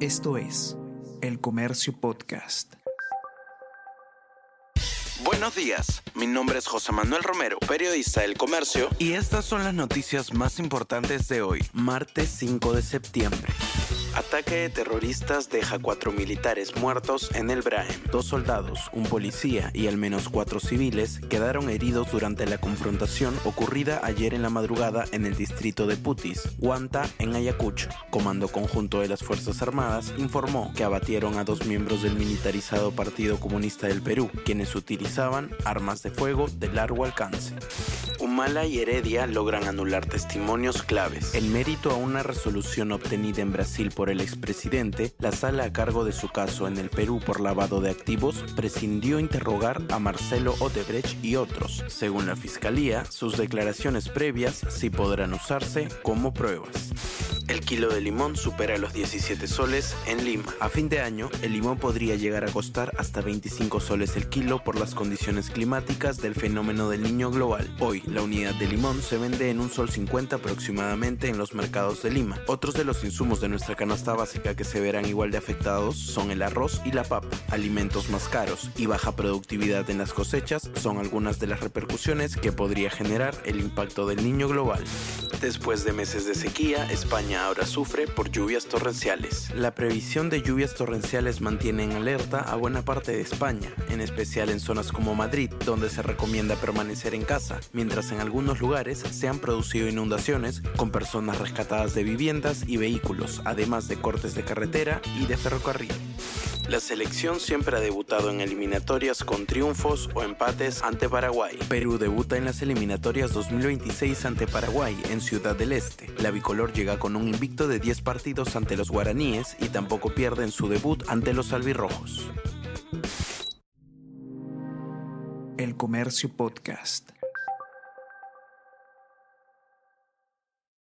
Esto es El Comercio Podcast. Buenos días, mi nombre es José Manuel Romero, periodista del Comercio, y estas son las noticias más importantes de hoy, martes 5 de septiembre. Ataque de terroristas deja cuatro militares muertos en el Brahem. Dos soldados, un policía y al menos cuatro civiles quedaron heridos durante la confrontación ocurrida ayer en la madrugada en el distrito de Putis, Huanta, en Ayacucho. Comando Conjunto de las Fuerzas Armadas informó que abatieron a dos miembros del militarizado Partido Comunista del Perú, quienes utilizaban armas de fuego de largo alcance. Humala y Heredia logran anular testimonios claves. El mérito a una resolución obtenida en Brasil por el expresidente, la sala a cargo de su caso en el Perú por lavado de activos prescindió interrogar a Marcelo Odebrecht y otros. Según la fiscalía, sus declaraciones previas sí podrán usarse como pruebas. El kilo de limón supera los 17 soles en Lima. A fin de año, el limón podría llegar a costar hasta 25 soles el kilo por las condiciones climáticas del fenómeno del niño global. Hoy, la unidad de limón se vende en un sol 50 aproximadamente en los mercados de Lima. Otros de los insumos de nuestra canasta básica que se verán igual de afectados son el arroz y la papa. Alimentos más caros y baja productividad en las cosechas son algunas de las repercusiones que podría generar el impacto del niño global. Después de meses de sequía, Ahora sufre por lluvias torrenciales. La previsión de lluvias torrenciales mantiene en alerta a buena parte de España, en especial en zonas como Madrid, donde se recomienda permanecer en casa, mientras en algunos lugares se han producido inundaciones con personas rescatadas de viviendas y vehículos, además de cortes de carretera y de ferrocarril. La selección siempre ha debutado en eliminatorias con triunfos o empates ante Paraguay. Perú debuta en las eliminatorias 2026 ante Paraguay en Ciudad del Este. La bicolor llega con un invicto de 10 partidos ante los guaraníes y tampoco pierde en su debut ante los albirrojos. El Comercio Podcast.